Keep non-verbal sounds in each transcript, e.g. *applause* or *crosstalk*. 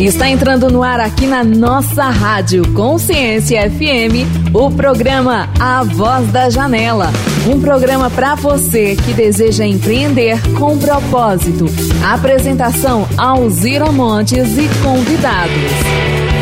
Está entrando no ar aqui na nossa rádio Consciência FM, o programa A Voz da Janela. Um programa para você que deseja empreender com propósito. Apresentação Alzira Montes e convidados.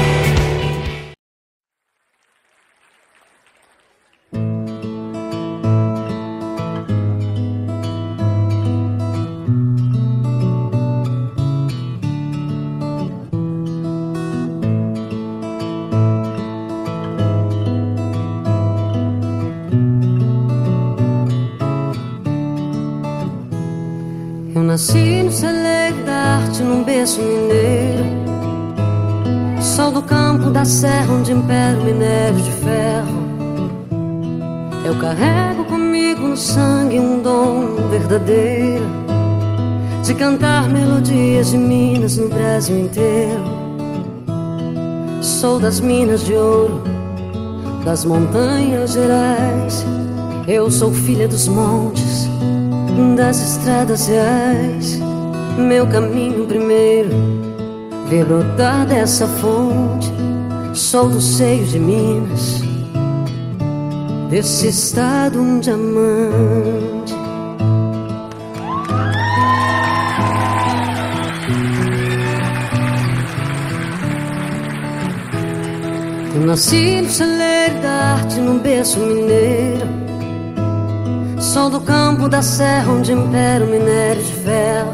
Sangue um dom verdadeiro De cantar melodias de Minas no Brasil inteiro Sou das minas de ouro, das montanhas gerais Eu sou filha dos montes das estradas reais. Meu caminho primeiro, ver brotar dessa fonte. Sou do seio de Minas, desse estado um diamante. Eu nasci no celeiro da arte, num berço mineiro. Sol do campo da serra onde impera o minério de ferro.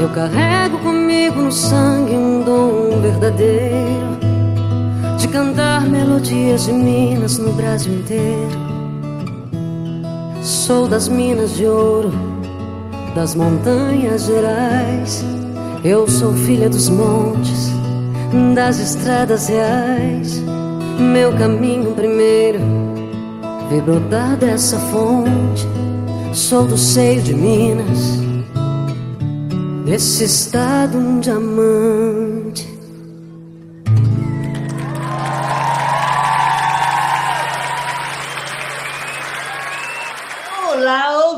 Eu carrego comigo no sangue um dom verdadeiro De cantar melodias de Minas no Brasil inteiro. Sou das minas de ouro, das montanhas gerais. Eu sou filha dos montes, das estradas reais. Meu caminho primeiro Vi brotar dessa fonte, sou do seio de Minas, desse estado um diamante.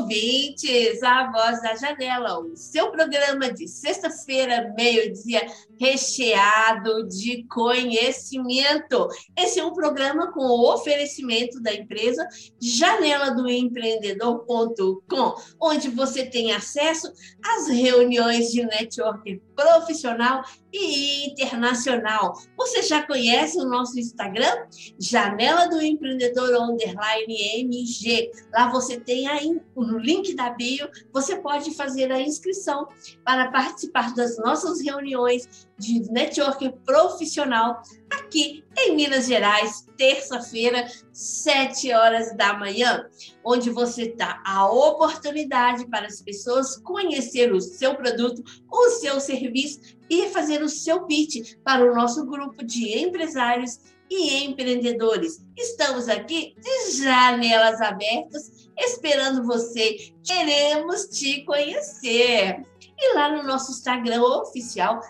Ouvintes! A Voz da Janela, o seu programa de sexta-feira, meio-dia, recheado de conhecimento. Esse é um programa com o oferecimento da empresa janela do empreendedor.com, onde você tem acesso às reuniões de networking profissional e internacional. Você já conhece o nosso Instagram? Janela do Empreendedor Underline MG. Lá você tem aí no link da bio, você pode fazer a inscrição para participar das nossas reuniões de networking profissional aqui em Minas Gerais, terça-feira, 7 horas da manhã, onde você dá a oportunidade para as pessoas conhecer o seu produto, o seu serviço e fazer o seu pitch para o nosso grupo de empresários e empreendedores. Estamos aqui de janelas abertas, esperando você. Queremos te conhecer. E lá no nosso Instagram oficial,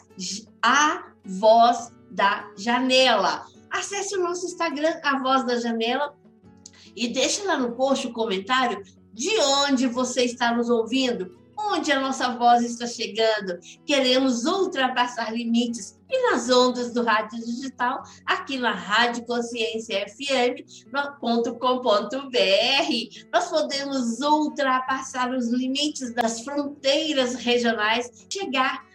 a Voz da Janela. Acesse o nosso Instagram, A Voz da Janela, e deixe lá no post o comentário de onde você está nos ouvindo, onde a nossa voz está chegando. Queremos ultrapassar limites e nas ondas do rádio digital, aqui na Rádio Consciência FM.com.br. Nós podemos ultrapassar os limites das fronteiras regionais, chegar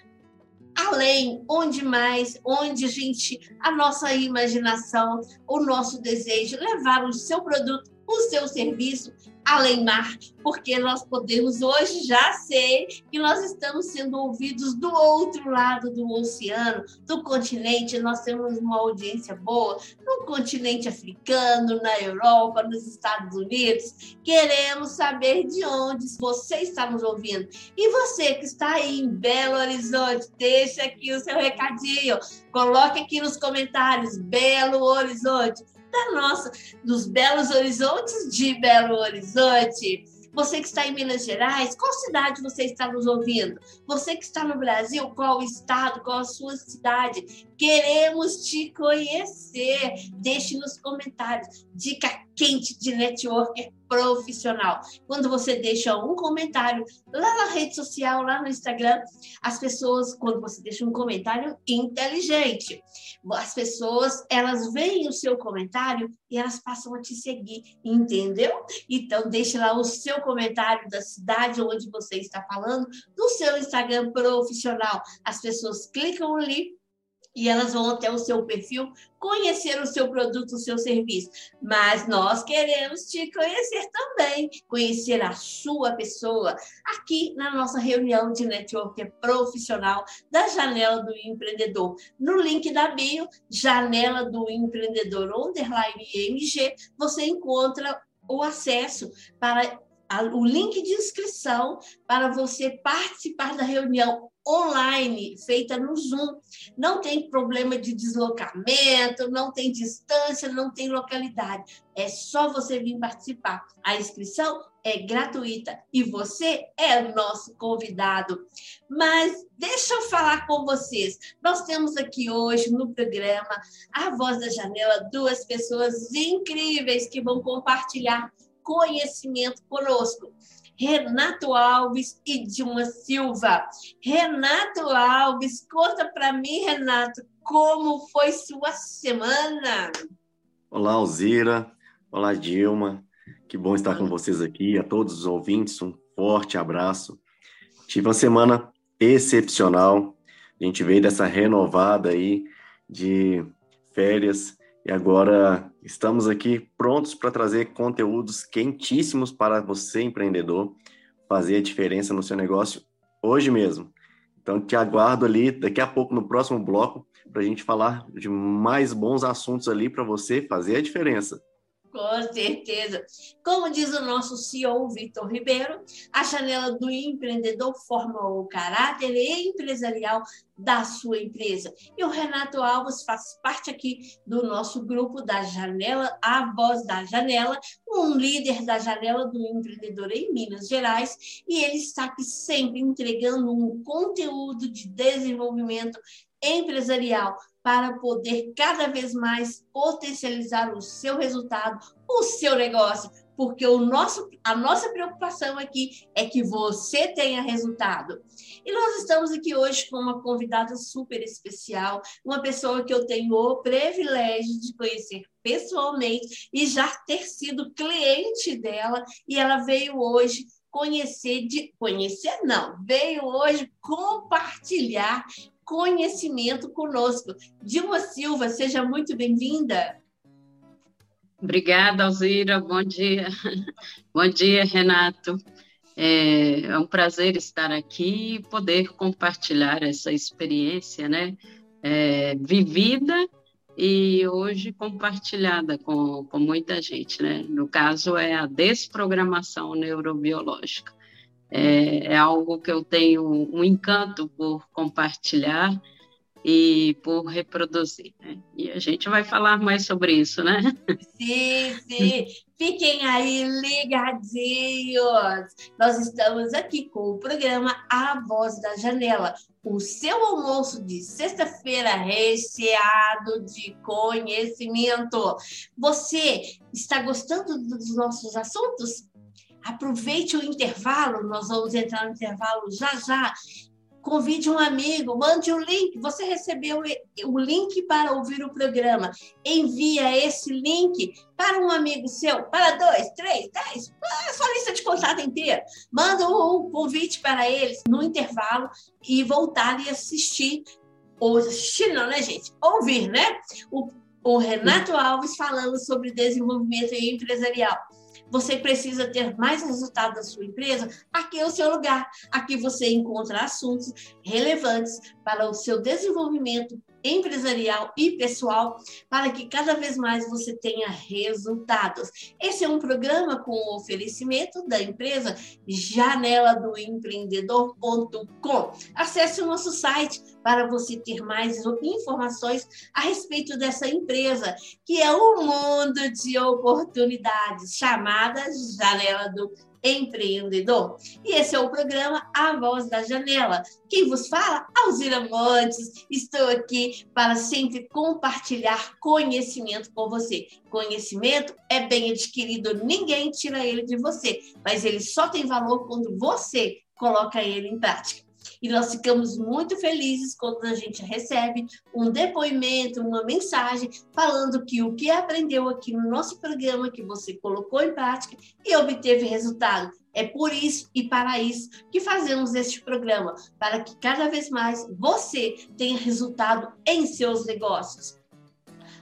além, onde mais, onde a gente, a nossa imaginação, o nosso desejo, levar o seu produto, o seu serviço além mar, porque nós podemos hoje já ser que nós estamos sendo ouvidos do outro lado do oceano, do continente, nós temos uma audiência boa no continente africano, na Europa, nos Estados Unidos. Queremos saber de onde você está nos ouvindo. E você que está aí em Belo Horizonte, deixa aqui o seu recadinho. Coloque aqui nos comentários Belo Horizonte da nossa, dos belos horizontes de Belo Horizonte. Você que está em Minas Gerais, qual cidade você está nos ouvindo? Você que está no Brasil, qual estado, qual a sua cidade? Queremos te conhecer. Deixe nos comentários. Dica quente de networker profissional. Quando você deixa um comentário lá na rede social, lá no Instagram, as pessoas, quando você deixa um comentário inteligente, as pessoas, elas veem o seu comentário e elas passam a te seguir, entendeu? Então, deixe lá o seu comentário da cidade onde você está falando, no seu Instagram profissional. As pessoas clicam ali e elas vão até o seu perfil conhecer o seu produto, o seu serviço. Mas nós queremos te conhecer também, conhecer a sua pessoa aqui na nossa reunião de network profissional da Janela do Empreendedor. No link da bio, Janela do Empreendedor underline MG, você encontra o acesso para o link de inscrição para você participar da reunião online, feita no Zoom. Não tem problema de deslocamento, não tem distância, não tem localidade. É só você vir participar. A inscrição é gratuita e você é nosso convidado. Mas deixa eu falar com vocês. Nós temos aqui hoje no programa A Voz da Janela duas pessoas incríveis que vão compartilhar conhecimento conosco. Renato Alves e Dilma Silva. Renato Alves, conta para mim, Renato, como foi sua semana? Olá, Alzira. Olá, Dilma. Que bom estar com vocês aqui. A todos os ouvintes, um forte abraço. Tive uma semana excepcional. A gente veio dessa renovada aí de férias e agora estamos aqui prontos para trazer conteúdos quentíssimos para você, empreendedor, fazer a diferença no seu negócio hoje mesmo. Então, te aguardo ali daqui a pouco no próximo bloco para a gente falar de mais bons assuntos ali para você fazer a diferença. Com certeza. Como diz o nosso CEO Vitor Ribeiro, a janela do empreendedor forma o caráter empresarial da sua empresa. E o Renato Alves faz parte aqui do nosso grupo da Janela, a voz da Janela, um líder da Janela do Empreendedor em Minas Gerais, e ele está aqui sempre entregando um conteúdo de desenvolvimento empresarial para poder cada vez mais potencializar o seu resultado, o seu negócio, porque o nosso, a nossa preocupação aqui é que você tenha resultado. E nós estamos aqui hoje com uma convidada super especial, uma pessoa que eu tenho o privilégio de conhecer pessoalmente e já ter sido cliente dela, e ela veio hoje conhecer de conhecer não, veio hoje compartilhar conhecimento conosco. Dilma Silva, seja muito bem-vinda. Obrigada, Alzira. Bom dia. *laughs* Bom dia, Renato. É, é um prazer estar aqui e poder compartilhar essa experiência, né? É, vivida e hoje compartilhada com, com muita gente, né? No caso, é a desprogramação neurobiológica é, é algo que eu tenho um encanto por compartilhar e por reproduzir. Né? E a gente vai falar mais sobre isso, né? Sim, sim. Fiquem aí ligadinhos. Nós estamos aqui com o programa A Voz da Janela, o seu almoço de sexta-feira recheado de conhecimento. Você está gostando dos nossos assuntos? Aproveite o intervalo, nós vamos entrar no intervalo já já. Convide um amigo, mande o um link. Você recebeu o link para ouvir o programa. Envia esse link para um amigo seu, para dois, três, dez, a sua lista de contato inteira. Manda um convite para eles no intervalo e voltar e assistir. Ou assistir não, né, gente? Ouvir, né? O, o Renato Alves falando sobre desenvolvimento empresarial você precisa ter mais resultado da sua empresa, aqui é o seu lugar. Aqui você encontra assuntos relevantes para o seu desenvolvimento empresarial e pessoal para que cada vez mais você tenha resultados. Esse é um programa com oferecimento da empresa janela do empreendedor.com. Acesse o nosso site para você ter mais informações a respeito dessa empresa, que é um mundo de oportunidades, chamada Janela do empreendedor. E esse é o programa A Voz da Janela. Quem vos fala? Alzira Montes. Estou aqui para sempre compartilhar conhecimento com você. Conhecimento é bem adquirido, ninguém tira ele de você, mas ele só tem valor quando você coloca ele em prática. E nós ficamos muito felizes quando a gente recebe um depoimento, uma mensagem falando que o que aprendeu aqui no nosso programa, que você colocou em prática e obteve resultado. É por isso e para isso que fazemos este programa, para que cada vez mais você tenha resultado em seus negócios.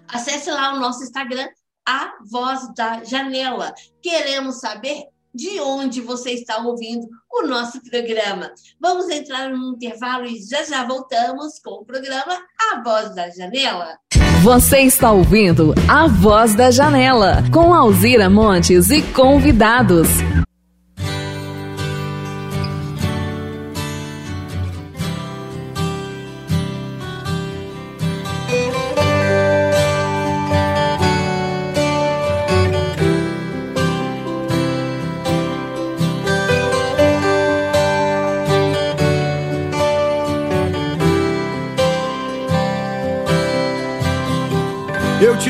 Acesse lá o nosso Instagram, a Voz da Janela. Queremos saber de onde você está ouvindo o nosso programa. Vamos entrar num intervalo e já já voltamos com o programa A Voz da Janela. Você está ouvindo A Voz da Janela com Alzira Montes e convidados.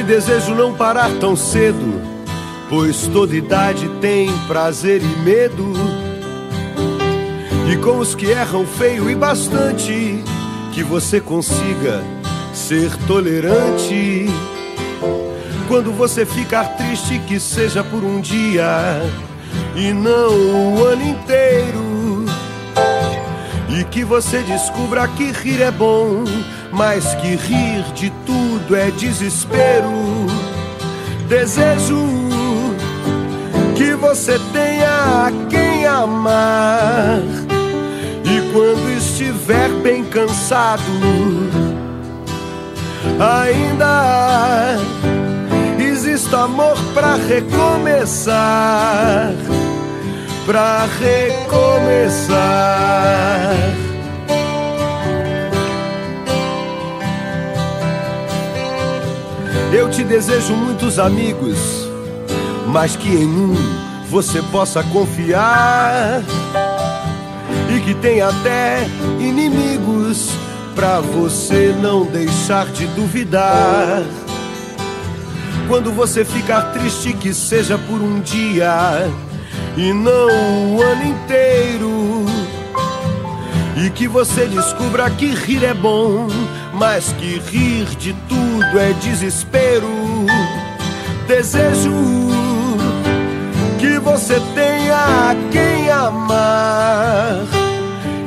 Desejo não parar tão cedo, pois toda idade tem prazer e medo. E com os que erram feio e bastante, que você consiga ser tolerante. Quando você ficar triste, que seja por um dia e não o ano inteiro. E que você descubra que rir é bom mas que rir de tudo é desespero. Desejo que você tenha quem amar. E quando estiver bem cansado, ainda exista amor para recomeçar. Pra recomeçar. Desejo muitos amigos, mas que em um você possa confiar e que tenha até inimigos para você não deixar de duvidar. Quando você ficar triste, que seja por um dia e não o ano inteiro. E que você descubra que rir é bom, mas que rir de tudo é desespero. Desejo que você tenha quem amar.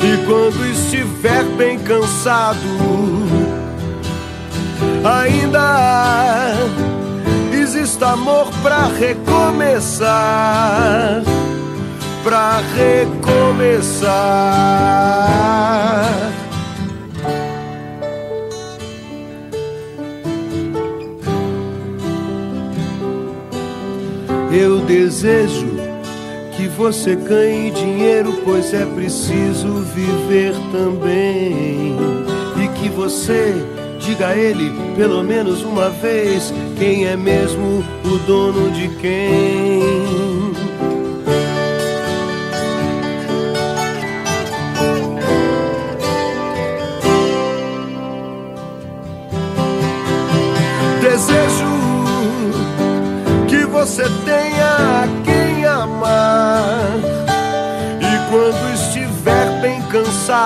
E quando estiver bem cansado, ainda exista amor para recomeçar pra recomeçar. Eu desejo que você ganhe dinheiro, pois é preciso viver também. E que você diga a ele pelo menos uma vez quem é mesmo o dono de quem.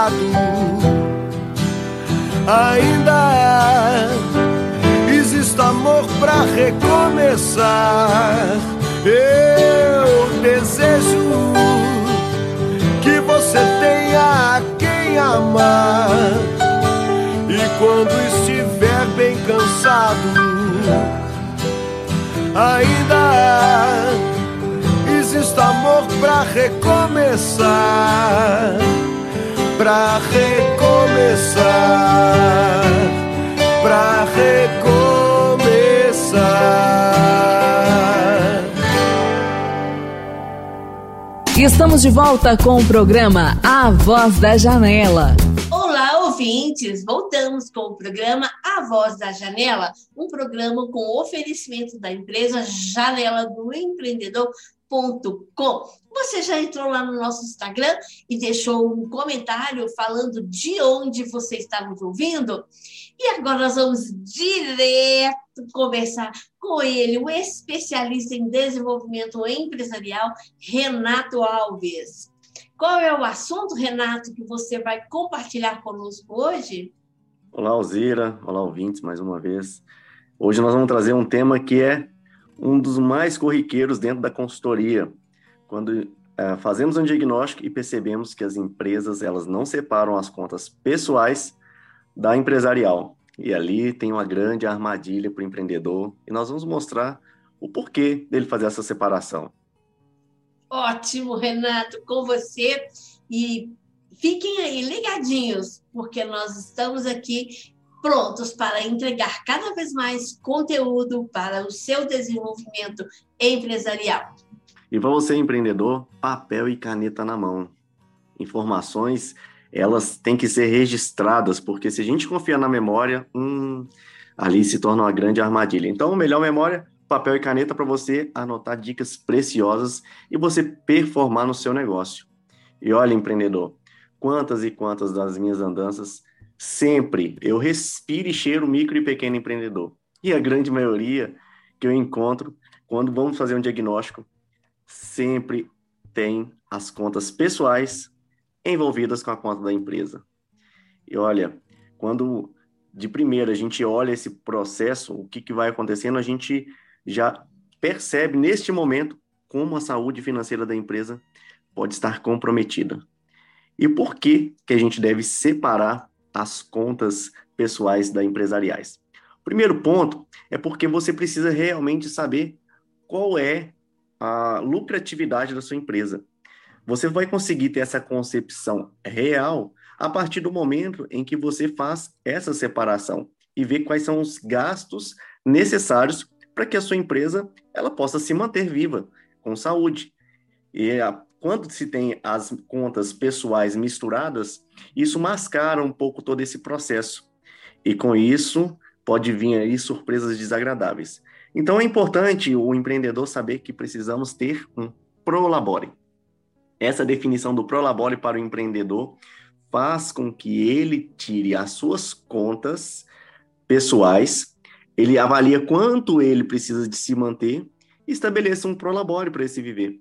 Cansado, ainda exista amor para recomeçar. Eu desejo que você tenha quem amar. E quando estiver bem cansado, ainda existe amor para recomeçar, para recomeçar, para recomeçar. Estamos de volta com o programa A Voz da Janela ouvintes, voltamos com o programa A Voz da Janela, um programa com oferecimento da empresa Janela do Empreendedor Você já entrou lá no nosso Instagram e deixou um comentário falando de onde você está nos ouvindo? E agora nós vamos direto conversar com ele, o especialista em desenvolvimento empresarial, Renato Alves. Qual é o assunto, Renato, que você vai compartilhar conosco hoje? Olá, Alzira. Olá, ouvintes, mais uma vez. Hoje nós vamos trazer um tema que é um dos mais corriqueiros dentro da consultoria, quando é, fazemos um diagnóstico e percebemos que as empresas elas não separam as contas pessoais da empresarial. E ali tem uma grande armadilha para o empreendedor e nós vamos mostrar o porquê dele fazer essa separação. Ótimo, Renato, com você. E fiquem aí ligadinhos, porque nós estamos aqui prontos para entregar cada vez mais conteúdo para o seu desenvolvimento empresarial. E para você, empreendedor, papel e caneta na mão. Informações, elas têm que ser registradas, porque se a gente confiar na memória, hum, ali se torna uma grande armadilha. Então, melhor memória, papel e caneta para você anotar dicas preciosas e você performar no seu negócio. E olha, empreendedor, quantas e quantas das minhas andanças Sempre eu respiro e cheiro micro e pequeno empreendedor. E a grande maioria que eu encontro quando vamos fazer um diagnóstico sempre tem as contas pessoais envolvidas com a conta da empresa. E olha, quando de primeira a gente olha esse processo, o que, que vai acontecendo, a gente já percebe neste momento como a saúde financeira da empresa pode estar comprometida. E por que, que a gente deve separar as contas pessoais da empresariais. Primeiro ponto é porque você precisa realmente saber qual é a lucratividade da sua empresa. Você vai conseguir ter essa concepção real a partir do momento em que você faz essa separação e vê quais são os gastos necessários para que a sua empresa ela possa se manter viva com saúde. E a, quando se tem as contas pessoais misturadas, isso mascara um pouco todo esse processo. E com isso, pode vir aí surpresas desagradáveis. Então é importante o empreendedor saber que precisamos ter um prolabore. Essa definição do prolabore para o empreendedor faz com que ele tire as suas contas pessoais, ele avalia quanto ele precisa de se manter e estabeleça um prolabore para esse viver.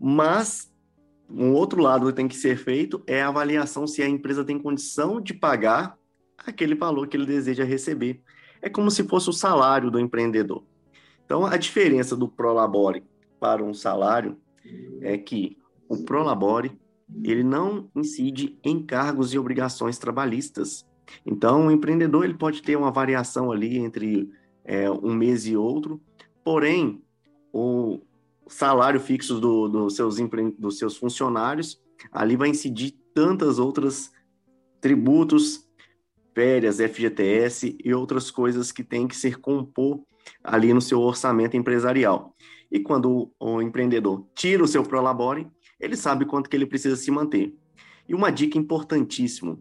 Mas um outro lado que tem que ser feito é a avaliação se a empresa tem condição de pagar aquele valor que ele deseja receber. É como se fosse o salário do empreendedor. Então, a diferença do Prolabore para um salário é que o Prolabore ele não incide em cargos e obrigações trabalhistas. Então, o empreendedor ele pode ter uma variação ali entre é, um mês e outro, porém, o, salário fixo do, do seus, dos seus funcionários, ali vai incidir tantas outras tributos, férias, FGTS e outras coisas que tem que ser compor ali no seu orçamento empresarial. E quando o, o empreendedor tira o seu Prolabore, ele sabe quanto que ele precisa se manter. E uma dica importantíssima,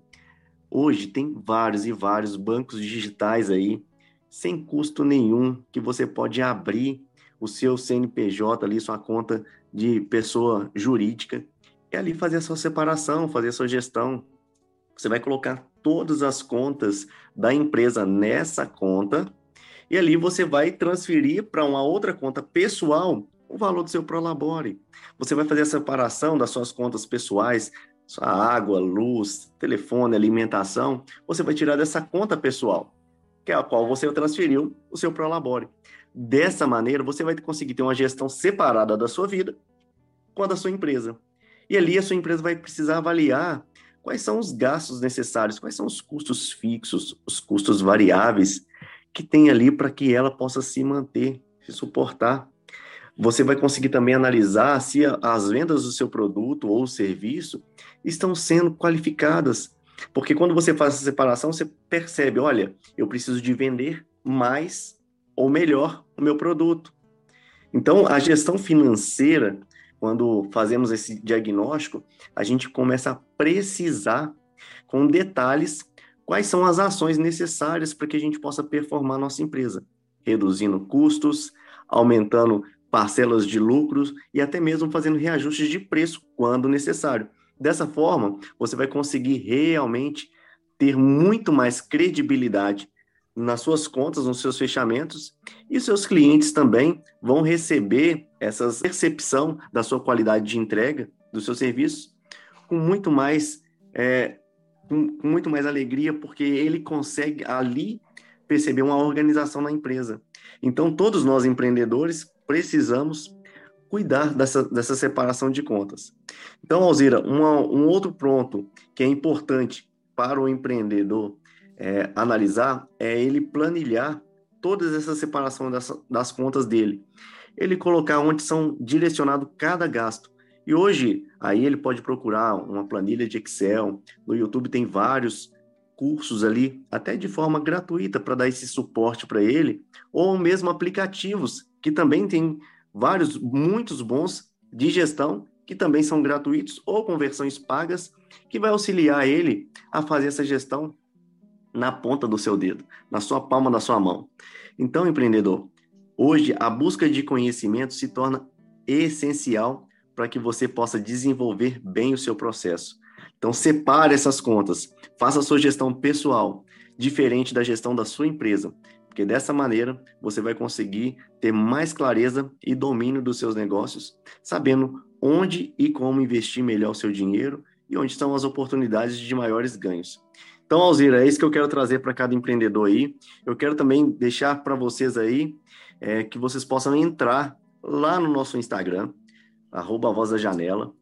hoje tem vários e vários bancos digitais aí, sem custo nenhum, que você pode abrir o seu CNPJ ali, sua conta de pessoa jurídica, e ali fazer a sua separação, fazer a sua gestão. Você vai colocar todas as contas da empresa nessa conta, e ali você vai transferir para uma outra conta pessoal o valor do seu Prolabore. Você vai fazer a separação das suas contas pessoais, sua água, luz, telefone, alimentação, você vai tirar dessa conta pessoal, que é a qual você transferiu o seu Prolabore. Dessa maneira, você vai conseguir ter uma gestão separada da sua vida com a da sua empresa. E ali a sua empresa vai precisar avaliar quais são os gastos necessários, quais são os custos fixos, os custos variáveis que tem ali para que ela possa se manter, se suportar. Você vai conseguir também analisar se as vendas do seu produto ou serviço estão sendo qualificadas. Porque quando você faz essa separação, você percebe, olha, eu preciso de vender mais ou melhor o meu produto. Então, a gestão financeira, quando fazemos esse diagnóstico, a gente começa a precisar com detalhes quais são as ações necessárias para que a gente possa performar nossa empresa, reduzindo custos, aumentando parcelas de lucros e até mesmo fazendo reajustes de preço quando necessário. Dessa forma, você vai conseguir realmente ter muito mais credibilidade nas suas contas, nos seus fechamentos, e seus clientes também vão receber essa percepção da sua qualidade de entrega dos seus serviços com muito mais é, com, com muito mais alegria, porque ele consegue ali perceber uma organização na empresa. Então, todos nós empreendedores precisamos cuidar dessa, dessa separação de contas. Então, Alzira, uma, um outro ponto que é importante para o empreendedor é, analisar é ele planilhar todas essa separação das, das contas dele. Ele colocar onde são direcionado cada gasto. E hoje, aí ele pode procurar uma planilha de Excel. No YouTube tem vários cursos ali, até de forma gratuita, para dar esse suporte para ele, ou mesmo aplicativos, que também tem vários, muitos bons de gestão, que também são gratuitos ou conversões pagas, que vai auxiliar ele a fazer essa gestão na ponta do seu dedo, na sua palma da sua mão. Então, empreendedor, hoje a busca de conhecimento se torna essencial para que você possa desenvolver bem o seu processo. Então, separe essas contas, faça a sua gestão pessoal, diferente da gestão da sua empresa, porque dessa maneira você vai conseguir ter mais clareza e domínio dos seus negócios, sabendo onde e como investir melhor o seu dinheiro e onde estão as oportunidades de maiores ganhos. Então, Alzira, é isso que eu quero trazer para cada empreendedor aí. Eu quero também deixar para vocês aí é, que vocês possam entrar lá no nosso Instagram, arroba Voz da Janela,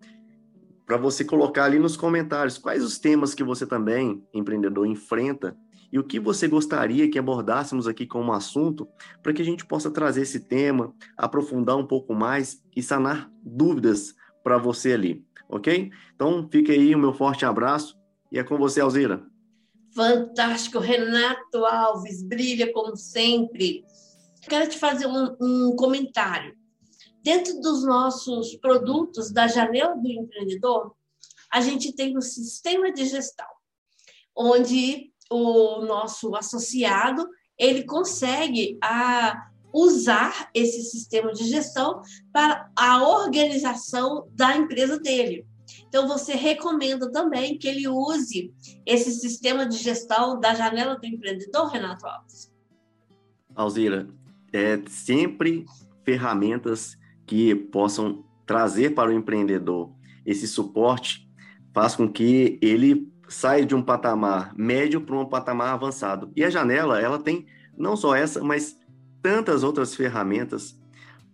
para você colocar ali nos comentários quais os temas que você também, empreendedor, enfrenta e o que você gostaria que abordássemos aqui como assunto para que a gente possa trazer esse tema, aprofundar um pouco mais e sanar dúvidas para você ali, ok? Então, fique aí o meu forte abraço e é com você, Alzira. Fantástico, Renato Alves, brilha como sempre. Quero te fazer um, um comentário. Dentro dos nossos produtos da janela do empreendedor, a gente tem um sistema de gestão, onde o nosso associado ele consegue a usar esse sistema de gestão para a organização da empresa dele. Então, você recomenda também que ele use esse sistema de gestão da janela do empreendedor, Renato Alves? Alzira, é sempre ferramentas que possam trazer para o empreendedor esse suporte faz com que ele saia de um patamar médio para um patamar avançado. E a janela, ela tem não só essa, mas tantas outras ferramentas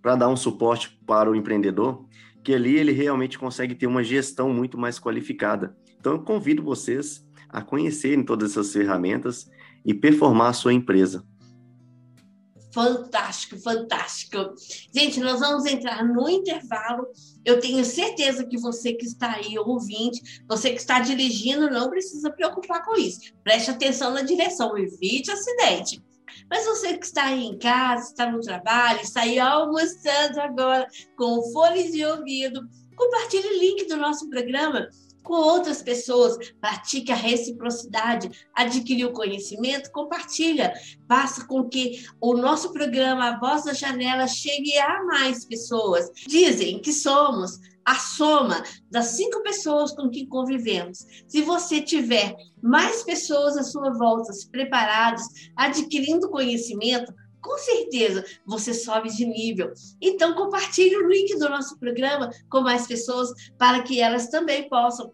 para dar um suporte para o empreendedor que ali ele realmente consegue ter uma gestão muito mais qualificada. Então, eu convido vocês a conhecerem todas essas ferramentas e performar a sua empresa. Fantástico, fantástico. Gente, nós vamos entrar no intervalo. Eu tenho certeza que você que está aí ouvinte, você que está dirigindo, não precisa preocupar com isso. Preste atenção na direção, evite acidente. Mas você que está aí em casa, está no trabalho, está aí almoçando agora com fones de ouvido, compartilhe o link do nosso programa com outras pessoas, pratique a reciprocidade, adquirir o conhecimento, compartilha, faça com que o nosso programa A Voz da Janela chegue a mais pessoas. Dizem que somos a soma das cinco pessoas com quem convivemos. Se você tiver mais pessoas à sua volta preparadas, adquirindo conhecimento, com certeza você sobe de nível. Então, compartilhe o link do nosso programa com mais pessoas para que elas também possam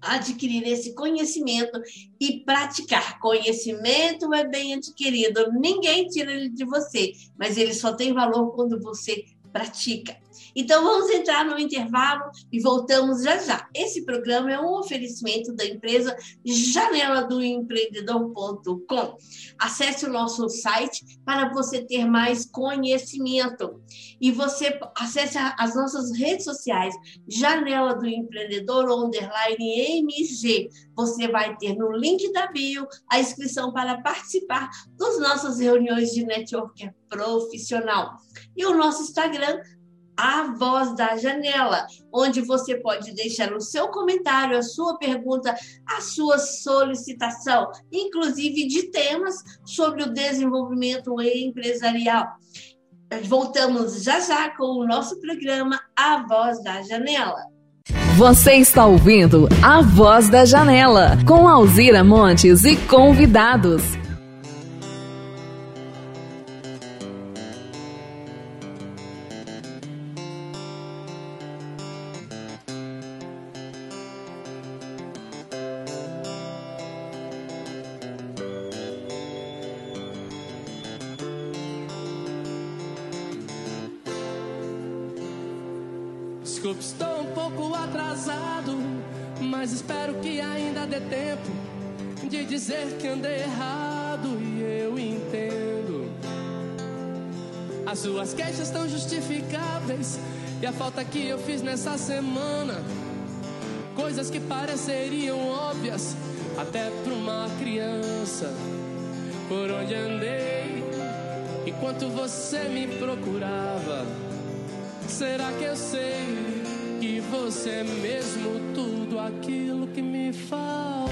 adquirir esse conhecimento e praticar. Conhecimento é bem adquirido, ninguém tira ele de você, mas ele só tem valor quando você pratica. Então vamos entrar no intervalo e voltamos já já. Esse programa é um oferecimento da empresa janela do empreendedor.com. Acesse o nosso site para você ter mais conhecimento. E você acesse as nossas redes sociais, Janela do Empreendedor underline MG. Você vai ter no link da bio a inscrição para participar das nossas reuniões de network profissional. E o nosso Instagram a Voz da Janela, onde você pode deixar o seu comentário, a sua pergunta, a sua solicitação, inclusive de temas sobre o desenvolvimento empresarial. Voltamos já já com o nosso programa A Voz da Janela. Você está ouvindo A Voz da Janela, com Alzira Montes e convidados. Nessa semana. Coisas que pareceriam óbvias até para uma criança. Por onde andei enquanto você me procurava. Será que eu sei que você é mesmo tudo aquilo que me faltava?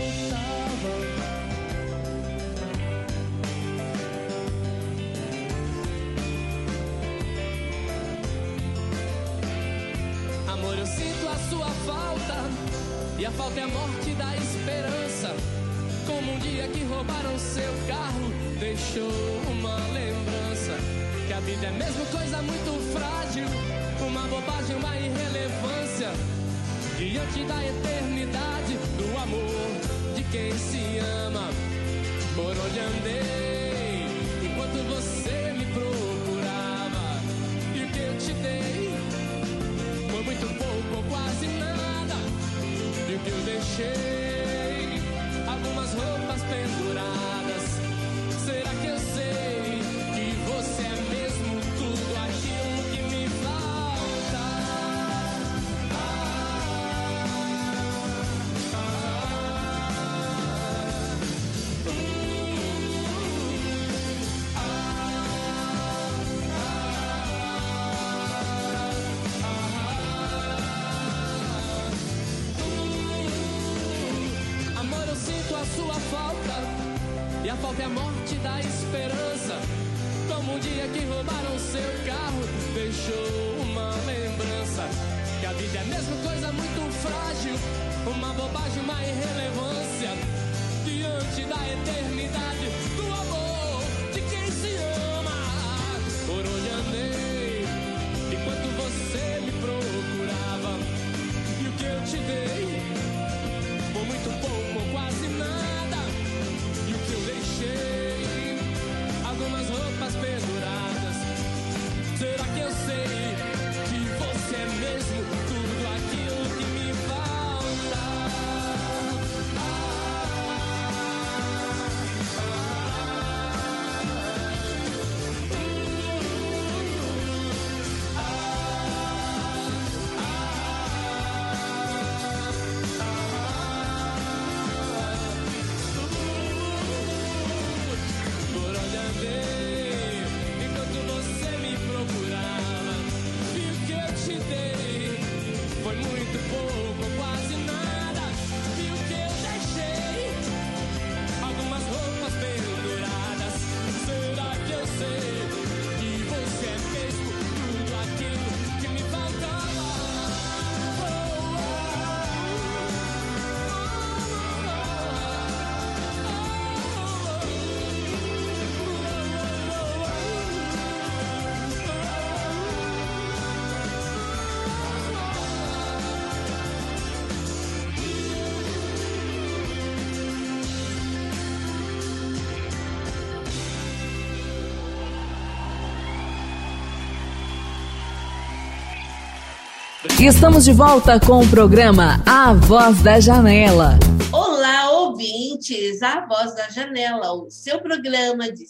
Sua falta. E a falta é a morte da esperança. Como um dia que roubaram seu carro, deixou uma lembrança. Que a vida é mesmo coisa muito frágil. Uma bobagem, uma irrelevância. Diante da eternidade, do amor de quem se ama. Por onde andei, deixei? Algumas roupas penduradas. É a morte da esperança. Como um dia que roubaram seu carro, deixou uma lembrança. Que a vida é mesmo coisa muito frágil. Uma bobagem, uma irrelevância. Diante da eternidade Estamos de volta com o programa A Voz da Janela. Olá, ouvintes! A Voz da Janela, o seu programa de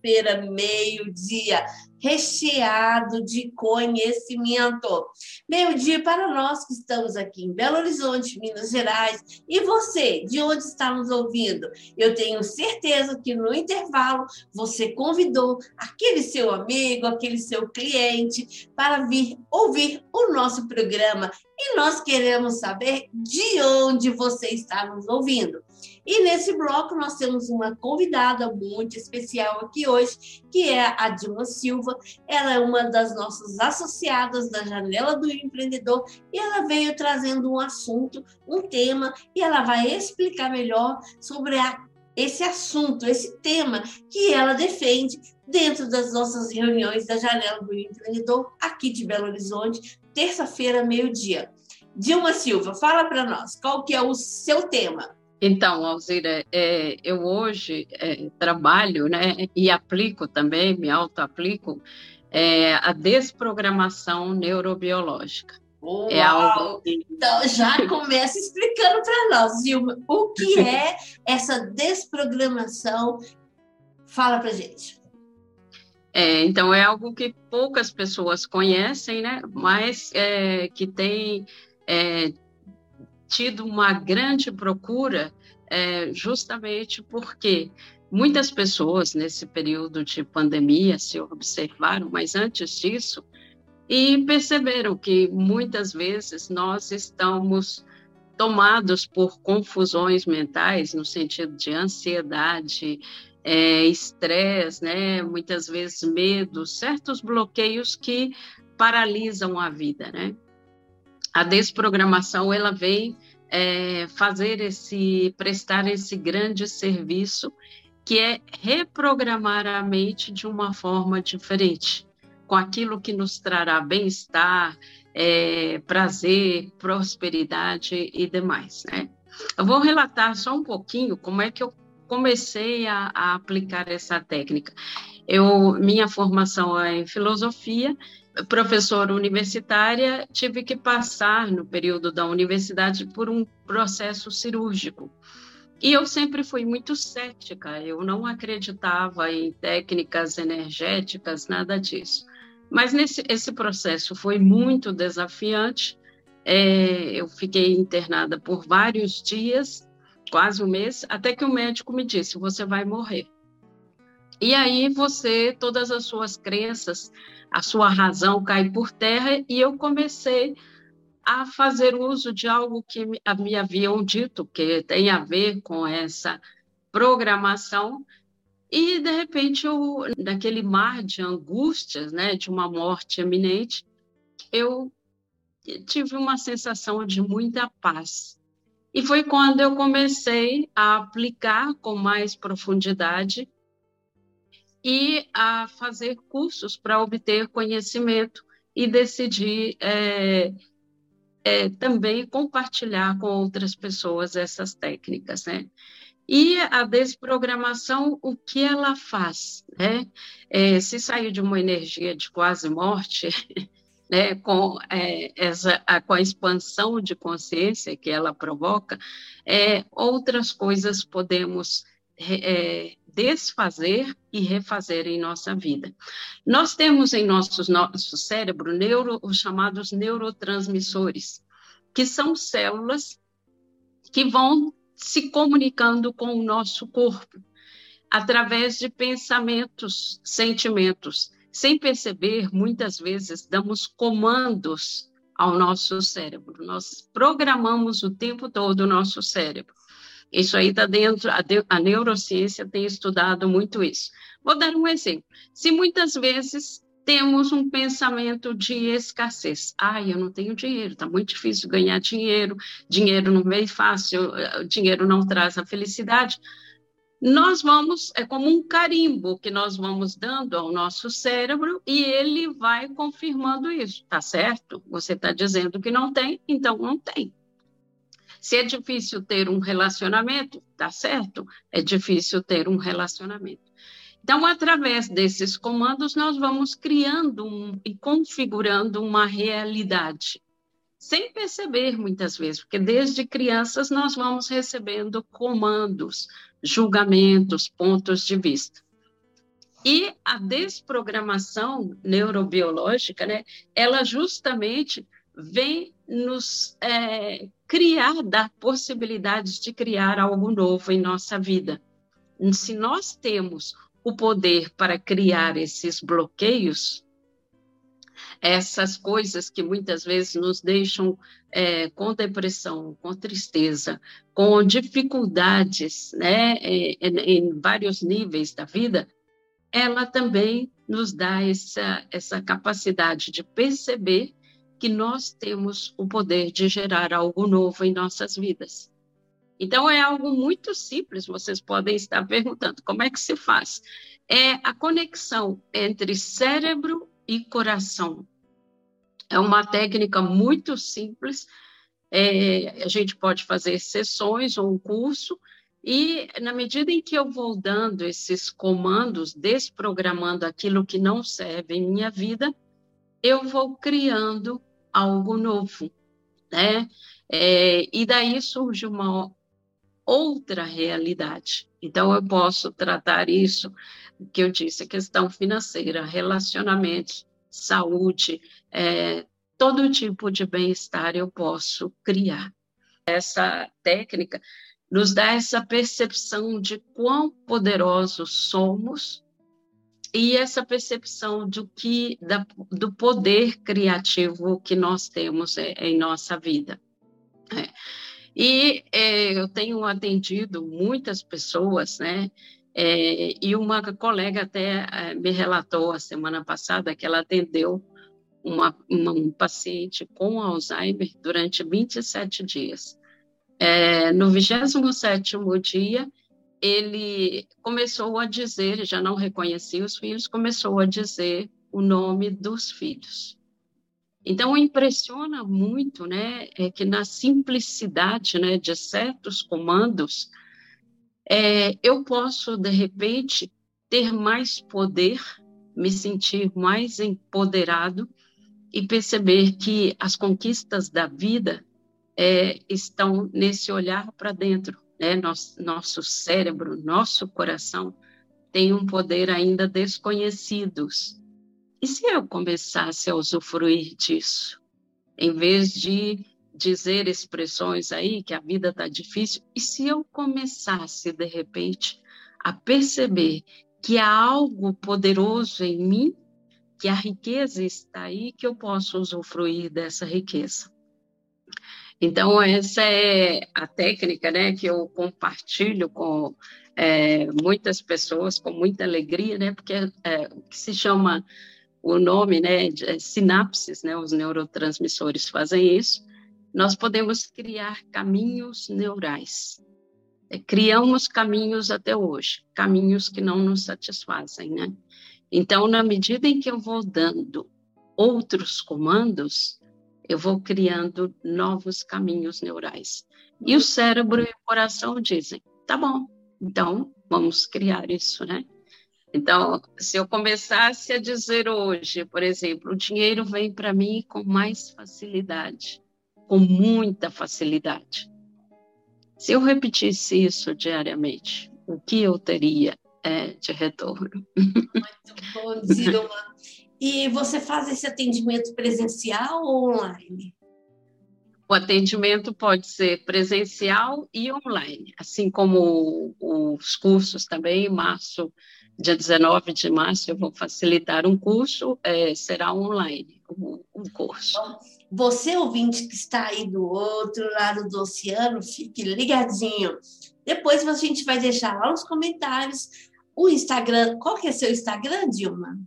sexta-feira, meio-dia, recheado de conhecimento. Meio-dia para nós que estamos aqui em Belo Horizonte, Minas Gerais. E você, de onde está nos ouvindo? Eu tenho certeza que no intervalo você convidou aquele seu amigo, aquele seu cliente para vir ouvir o nosso programa. E nós queremos saber de onde você está nos ouvindo. E nesse bloco nós temos uma convidada muito especial aqui hoje, que é a Dilma Silva. Ela é uma das nossas associadas da Janela do Empreendedor e ela veio trazendo um assunto, um tema, e ela vai explicar melhor sobre a, esse assunto, esse tema que ela defende dentro das nossas reuniões da Janela do Empreendedor aqui de Belo Horizonte, terça-feira, meio-dia. Dilma Silva, fala para nós, qual que é o seu tema? Então, Alzira, é, eu hoje é, trabalho né, e aplico também, me auto-aplico, é, a desprogramação neurobiológica. Uau! É algo... Então, já *laughs* começa explicando para nós, Dilma, o que *laughs* é essa desprogramação? Fala para gente. É, então, é algo que poucas pessoas conhecem, né? mas é, que tem é, tido uma grande procura é, justamente porque muitas pessoas nesse período de pandemia se observaram, mas antes disso, e perceberam que muitas vezes nós estamos tomados por confusões mentais, no sentido de ansiedade, é, estresse, né? muitas vezes medo, certos bloqueios que paralisam a vida. Né? A desprogramação ela vem é, fazer esse, prestar esse grande serviço que é reprogramar a mente de uma forma diferente, com aquilo que nos trará bem-estar, é, prazer, prosperidade e demais, né? Eu vou relatar só um pouquinho como é que eu comecei a, a aplicar essa técnica. Eu, minha formação é em filosofia professora universitária, tive que passar, no período da universidade, por um processo cirúrgico. E eu sempre fui muito cética, eu não acreditava em técnicas energéticas, nada disso. Mas nesse esse processo foi muito desafiante. É, eu fiquei internada por vários dias, quase um mês, até que o médico me disse: você vai morrer. E aí você, todas as suas crenças, a sua razão cai por terra e eu comecei a fazer uso de algo que me, haviam dito que tem a ver com essa programação e de repente eu naquele mar de angústias, né, de uma morte eminente, eu tive uma sensação de muita paz. E foi quando eu comecei a aplicar com mais profundidade e a fazer cursos para obter conhecimento e decidir é, é, também compartilhar com outras pessoas essas técnicas, né? E a desprogramação, o que ela faz, né? É, se sair de uma energia de quase morte, *laughs* né, com, é, essa, a, com a expansão de consciência que ela provoca, é, outras coisas podemos é, desfazer e refazer em nossa vida. Nós temos em nosso, nosso cérebro neuro, os chamados neurotransmissores, que são células que vão se comunicando com o nosso corpo através de pensamentos, sentimentos. Sem perceber, muitas vezes damos comandos ao nosso cérebro. Nós programamos o tempo todo o nosso cérebro. Isso aí está dentro, a, de, a neurociência tem estudado muito isso. Vou dar um exemplo. Se muitas vezes temos um pensamento de escassez. Ai, eu não tenho dinheiro, está muito difícil ganhar dinheiro, dinheiro não vem fácil, eh, dinheiro não traz a felicidade. Nós vamos, é como um carimbo que nós vamos dando ao nosso cérebro e ele vai confirmando isso. Tá certo? Você está dizendo que não tem, então não tem. Se é difícil ter um relacionamento, tá certo? É difícil ter um relacionamento. Então, através desses comandos, nós vamos criando um, e configurando uma realidade, sem perceber muitas vezes, porque desde crianças nós vamos recebendo comandos, julgamentos, pontos de vista. E a desprogramação neurobiológica, né, ela justamente vem nos é, criar, dar possibilidades de criar algo novo em nossa vida. Se nós temos o poder para criar esses bloqueios, essas coisas que muitas vezes nos deixam é, com depressão, com tristeza, com dificuldades, né, em, em vários níveis da vida, ela também nos dá essa, essa capacidade de perceber que nós temos o poder de gerar algo novo em nossas vidas. Então, é algo muito simples, vocês podem estar perguntando, como é que se faz? É a conexão entre cérebro e coração. É uma técnica muito simples, é, a gente pode fazer sessões ou um curso, e na medida em que eu vou dando esses comandos, desprogramando aquilo que não serve em minha vida, eu vou criando algo novo, né? É, e daí surge uma outra realidade. Então, eu posso tratar isso, que eu disse, questão financeira, relacionamentos, saúde, é, todo tipo de bem-estar eu posso criar. Essa técnica nos dá essa percepção de quão poderosos somos e essa percepção do que da, do poder criativo que nós temos é, em nossa vida. É. E é, eu tenho atendido muitas pessoas, né? É, e uma colega até é, me relatou a semana passada que ela atendeu uma, uma, um paciente com Alzheimer durante 27 dias. É, no 27º dia, ele começou a dizer, já não reconhecia os filhos, começou a dizer o nome dos filhos. Então, impressiona muito né, é que na simplicidade né, de certos comandos, é, eu posso, de repente, ter mais poder, me sentir mais empoderado e perceber que as conquistas da vida é, estão nesse olhar para dentro. Né? Nosso, nosso cérebro, nosso coração tem um poder ainda desconhecidos e se eu começasse a usufruir disso? Em vez de dizer expressões aí que a vida está difícil, e se eu começasse, de repente, a perceber que há algo poderoso em mim, que a riqueza está aí, que eu posso usufruir dessa riqueza. Então, essa é a técnica né, que eu compartilho com é, muitas pessoas, com muita alegria, né, porque é, o que se chama o nome, né, de é, sinapses, né, os neurotransmissores fazem isso, nós podemos criar caminhos neurais. É, criamos caminhos até hoje, caminhos que não nos satisfazem, né? Então, na medida em que eu vou dando outros comandos, eu vou criando novos caminhos neurais. E o cérebro e o coração dizem: tá bom, então vamos criar isso, né? Então, se eu começasse a dizer hoje, por exemplo, o dinheiro vem para mim com mais facilidade, com muita facilidade. Se eu repetisse isso diariamente, o que eu teria é, de retorno? Muito bom, Dilma. E você faz esse atendimento presencial ou online? O atendimento pode ser presencial e online, assim como os cursos também. Em março dia 19 de março, eu vou facilitar um curso, é, será online um, um curso. Você, ouvinte que está aí do outro lado do oceano, fique ligadinho. Depois a gente vai deixar lá nos comentários o Instagram. Qual que é seu Instagram, Dilma?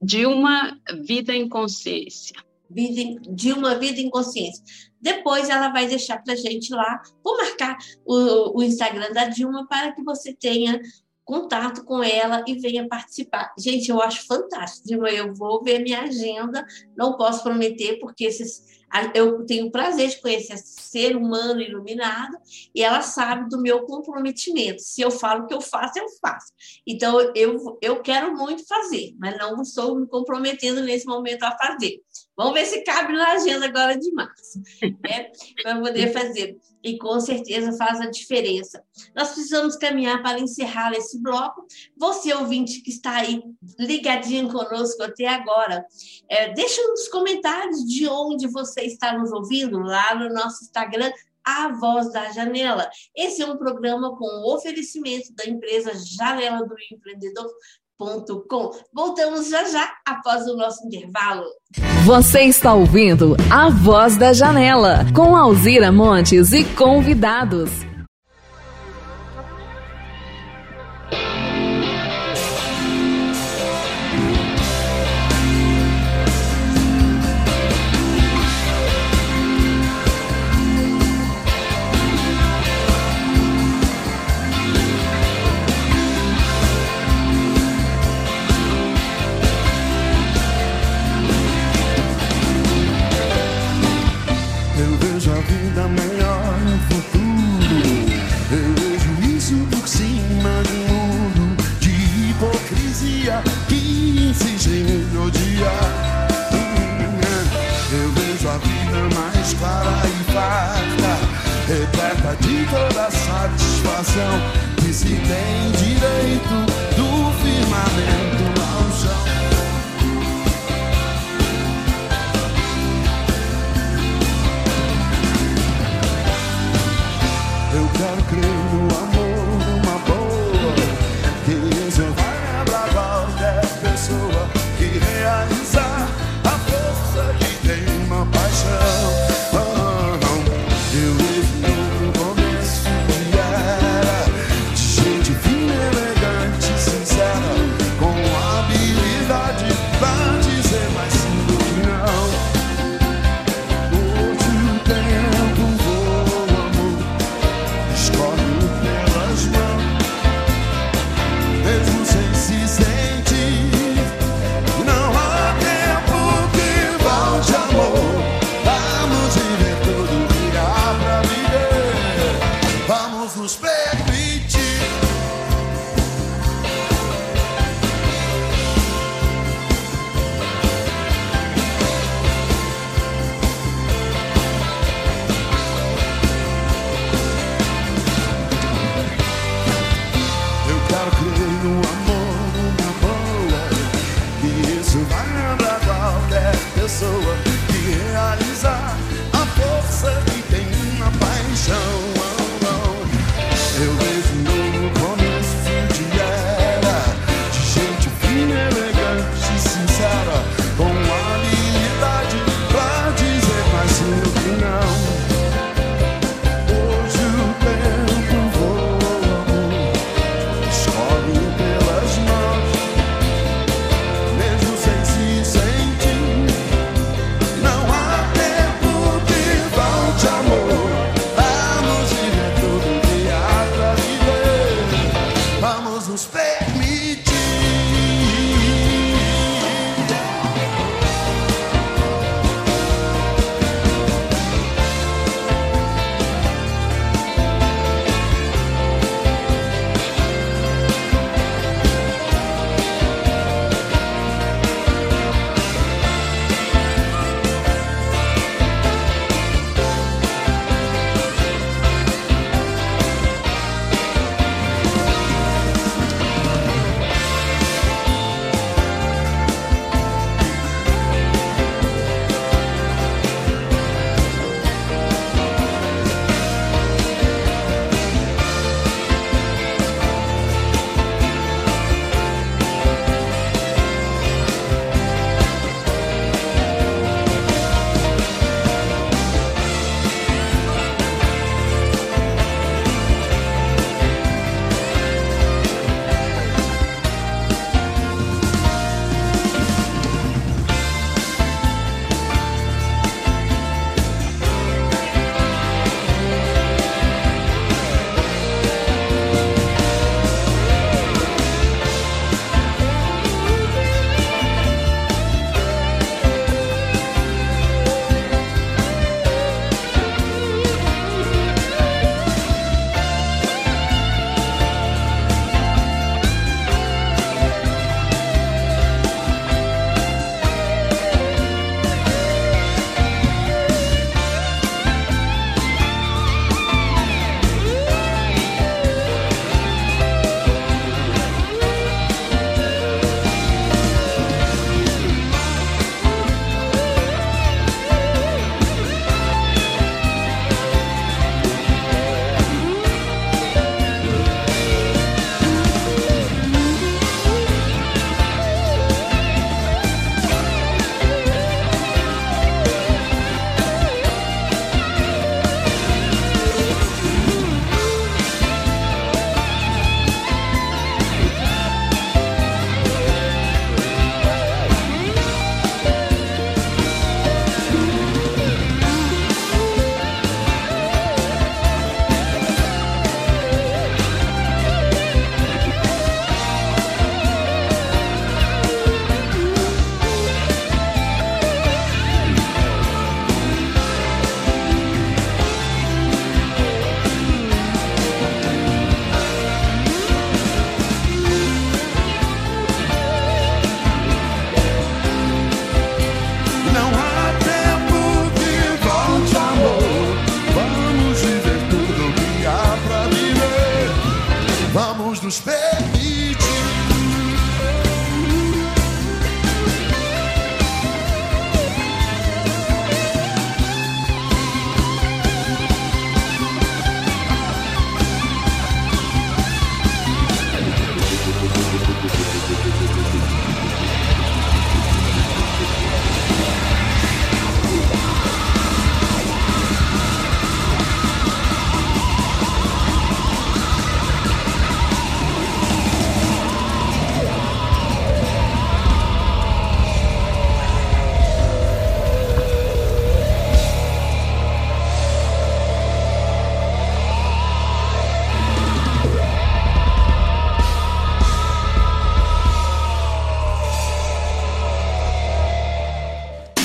Dilma Vida em Consciência. Vida, Dilma Vida em Consciência. Depois ela vai deixar para gente lá. Vou marcar o, o Instagram da Dilma para que você tenha contato com ela e venha participar. Gente, eu acho fantástico. Eu vou ver minha agenda, não posso prometer, porque esses, eu tenho o prazer de conhecer esse ser humano iluminado e ela sabe do meu comprometimento. Se eu falo que eu faço, eu faço. Então, eu, eu quero muito fazer, mas não estou me comprometendo nesse momento a fazer. Vamos ver se cabe na agenda agora de março, né? Para poder *laughs* fazer. E com certeza faz a diferença. Nós precisamos caminhar para encerrar esse bloco. Você, ouvinte, que está aí ligadinho conosco até agora, é, deixa nos comentários de onde você está nos ouvindo, lá no nosso Instagram, a Voz da Janela. Esse é um programa com oferecimento da empresa Janela do Empreendedor Voltamos já já após o nosso intervalo. Você está ouvindo A Voz da Janela com Alzira Montes e convidados. repleta de toda satisfação que se tem direito do firmamento.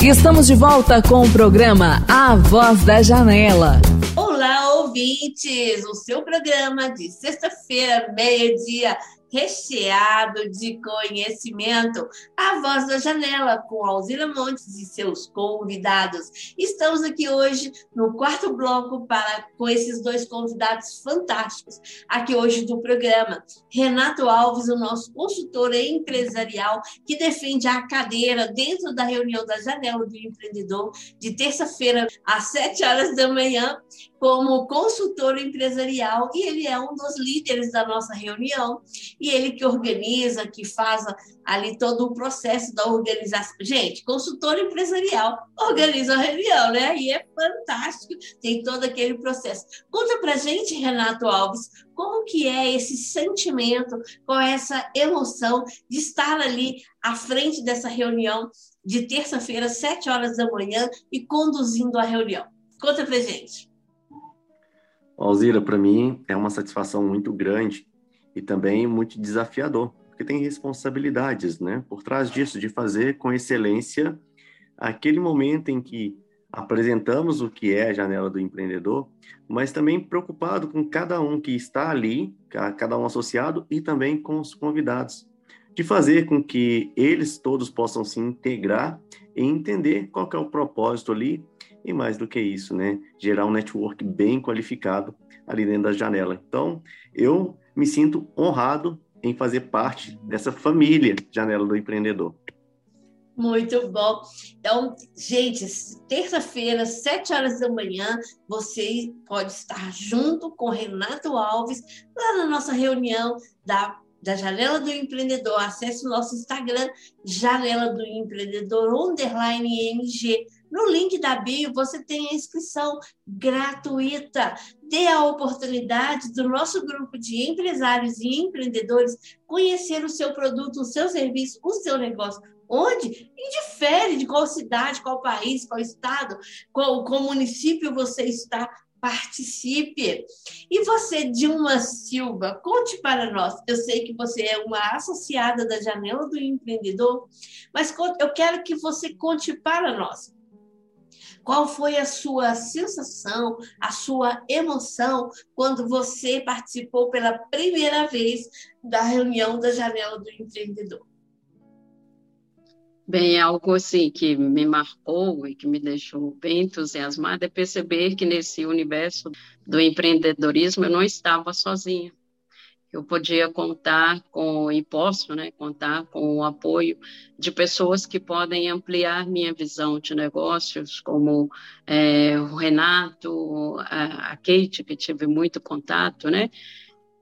Estamos de volta com o programa A Voz da Janela. Olá, ouvintes! O seu programa de sexta-feira, meio-dia, recheado de conhecimento. A Voz da Janela, com Alzira Montes e seus convidados. Estamos aqui hoje no quarto bloco para com esses dois convidados fantásticos, aqui hoje do programa. Renato Alves, o nosso consultor empresarial, que defende a cadeira dentro da reunião da Janela do Empreendedor, de terça-feira, às sete horas da manhã, como consultor empresarial, e ele é um dos líderes da nossa reunião e ele que organiza, que faz ali todo o processo da organização. Gente, consultor empresarial organiza a reunião, né? E é fantástico, tem todo aquele processo. Conta pra gente, Renato Alves, como que é esse sentimento, qual é essa emoção de estar ali à frente dessa reunião de terça-feira, sete horas da manhã, e conduzindo a reunião. Conta pra gente. Alzira, para mim é uma satisfação muito grande e também muito desafiador, porque tem responsabilidades, né, por trás disso, de fazer com excelência aquele momento em que apresentamos o que é a janela do empreendedor, mas também preocupado com cada um que está ali, cada um associado e também com os convidados, de fazer com que eles todos possam se integrar e entender qual é o propósito ali e mais do que isso, né, gerar um network bem qualificado ali dentro da janela. Então, eu me sinto honrado em fazer parte dessa família Janela do Empreendedor. Muito bom. Então, gente, terça-feira, sete horas da manhã, você pode estar junto com Renato Alves lá na nossa reunião da, da Janela do Empreendedor. Acesse o nosso Instagram, Janela do Empreendedor, underline MG. No link da bio, você tem a inscrição gratuita. Dê a oportunidade do nosso grupo de empresários e empreendedores conhecer o seu produto, o seu serviço, o seu negócio. Onde? Indifere de qual cidade, qual país, qual estado, qual, qual município você está participe. E você, Dilma Silva, conte para nós. Eu sei que você é uma associada da Janela do Empreendedor, mas eu quero que você conte para nós. Qual foi a sua sensação, a sua emoção quando você participou pela primeira vez da reunião da Janela do Empreendedor? Bem, algo assim que me marcou e que me deixou bem entusiasmada é perceber que nesse universo do empreendedorismo eu não estava sozinha eu podia contar com, e posso né, contar com o apoio de pessoas que podem ampliar minha visão de negócios, como é, o Renato, a, a, Kate, que tive muito contato, né?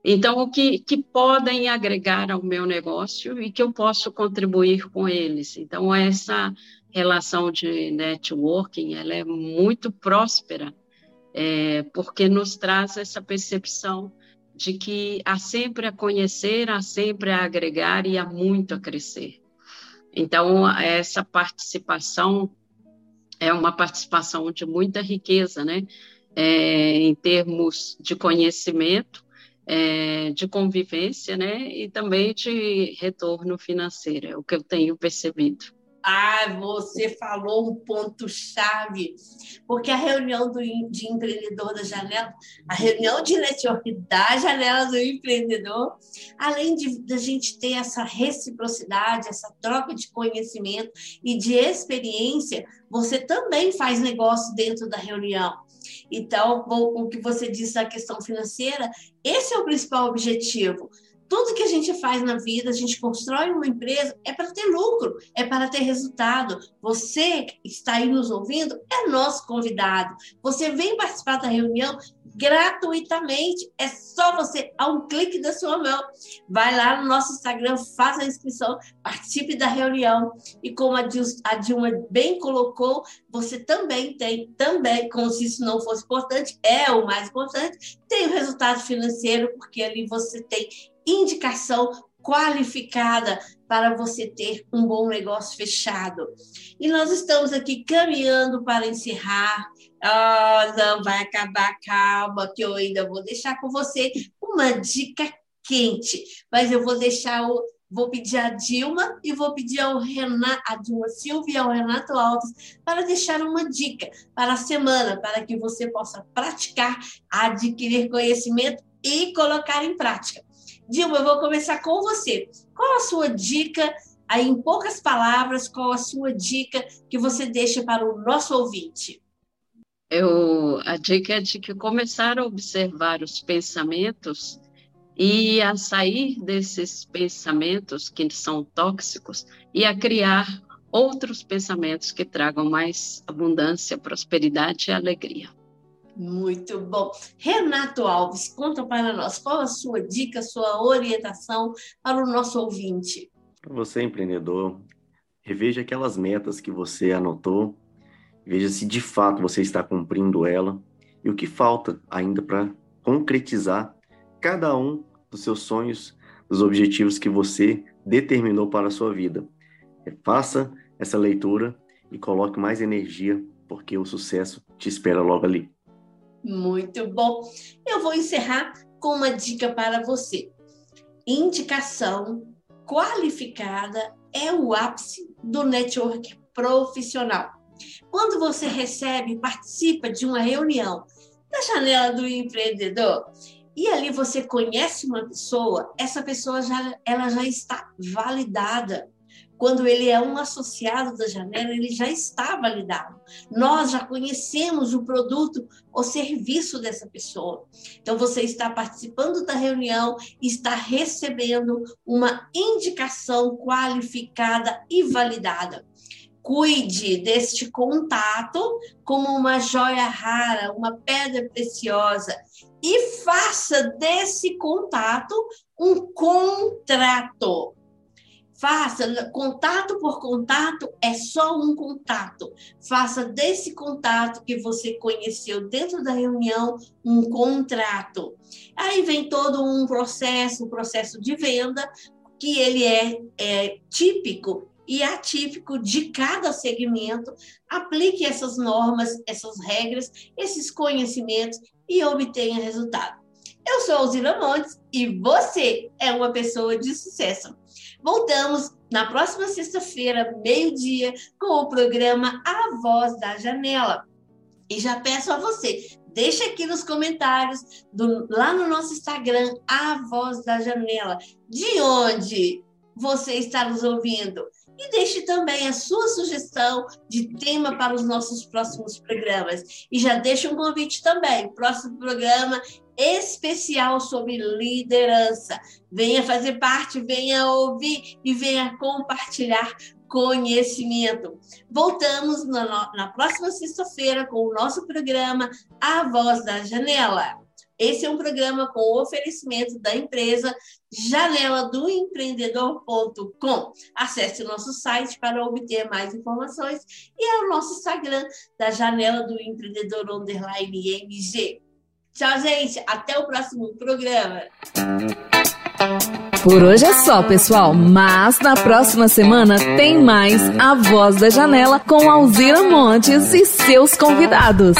Então, o que, que podem agregar ao meu negócio e que eu posso contribuir com eles. Então, essa relação de networking, ela é muito próspera, é, porque nos traz essa percepção de que há sempre a conhecer, há sempre a agregar e há muito a crescer. Então, essa participação é uma participação de muita riqueza, né? É, em termos de conhecimento, é, de convivência, né? E também de retorno financeiro, é o que eu tenho percebido. Ah, você falou um ponto-chave, porque a reunião do, de empreendedor da janela, a reunião de network da janela do empreendedor, além de, de a gente ter essa reciprocidade, essa troca de conhecimento e de experiência, você também faz negócio dentro da reunião. Então, o que você disse da questão financeira, esse é o principal objetivo. Tudo que a gente faz na vida, a gente constrói uma empresa, é para ter lucro, é para ter resultado. Você que está aí nos ouvindo é nosso convidado. Você vem participar da reunião gratuitamente. É só você, a um clique da sua mão, vai lá no nosso Instagram, faça a inscrição, participe da reunião. E como a Dilma bem colocou, você também tem, também, como se isso não fosse importante, é o mais importante, tem o resultado financeiro, porque ali você tem indicação qualificada para você ter um bom negócio fechado. E nós estamos aqui caminhando para encerrar. Oh, não vai acabar, calma, que eu ainda vou deixar com você uma dica quente. Mas eu vou deixar o. Vou pedir a Dilma e vou pedir ao Renato, a Dilma Silva e ao Renato Alves para deixar uma dica para a semana, para que você possa praticar, adquirir conhecimento e colocar em prática. Dilma, eu vou começar com você. Qual a sua dica, aí em poucas palavras, qual a sua dica que você deixa para o nosso ouvinte? Eu, a dica é de que começar a observar os pensamentos e a sair desses pensamentos que são tóxicos e a criar outros pensamentos que tragam mais abundância, prosperidade e alegria. Muito bom. Renato Alves, conta para nós qual a sua dica, sua orientação para o nosso ouvinte. Para você, empreendedor, reveja aquelas metas que você anotou, veja se de fato você está cumprindo ela e o que falta ainda para concretizar cada um dos seus sonhos, dos objetivos que você determinou para a sua vida. Faça essa leitura e coloque mais energia, porque o sucesso te espera logo ali. Muito bom. Eu vou encerrar com uma dica para você. Indicação qualificada é o ápice do network profissional. Quando você recebe, participa de uma reunião da janela do empreendedor e ali você conhece uma pessoa, essa pessoa já, ela já está validada quando ele é um associado da janela, ele já está validado. Nós já conhecemos o produto ou serviço dessa pessoa. Então, você está participando da reunião, está recebendo uma indicação qualificada e validada. Cuide deste contato como uma joia rara, uma pedra preciosa e faça desse contato um contrato Faça contato por contato, é só um contato. Faça desse contato que você conheceu dentro da reunião um contrato. Aí vem todo um processo, um processo de venda, que ele é, é típico e atípico de cada segmento. Aplique essas normas, essas regras, esses conhecimentos e obtenha resultado. Eu sou Alzira Montes e você é uma pessoa de sucesso. Voltamos na próxima sexta-feira, meio-dia, com o programa A Voz da Janela. E já peço a você, deixa aqui nos comentários, do, lá no nosso Instagram, A Voz da Janela, de onde você está nos ouvindo. E deixe também a sua sugestão de tema para os nossos próximos programas. E já deixe um convite também. Próximo programa especial sobre liderança. Venha fazer parte, venha ouvir e venha compartilhar conhecimento. Voltamos na, na próxima sexta-feira com o nosso programa A Voz da Janela. Esse é um programa com oferecimento da empresa janela do empreendedor.com. Acesse nosso site para obter mais informações e é o nosso Instagram da janela do empreendedor underline MG. Tchau, gente. Até o próximo programa. Por hoje é só, pessoal. Mas na próxima semana tem mais A Voz da Janela com Alzira Montes e seus convidados.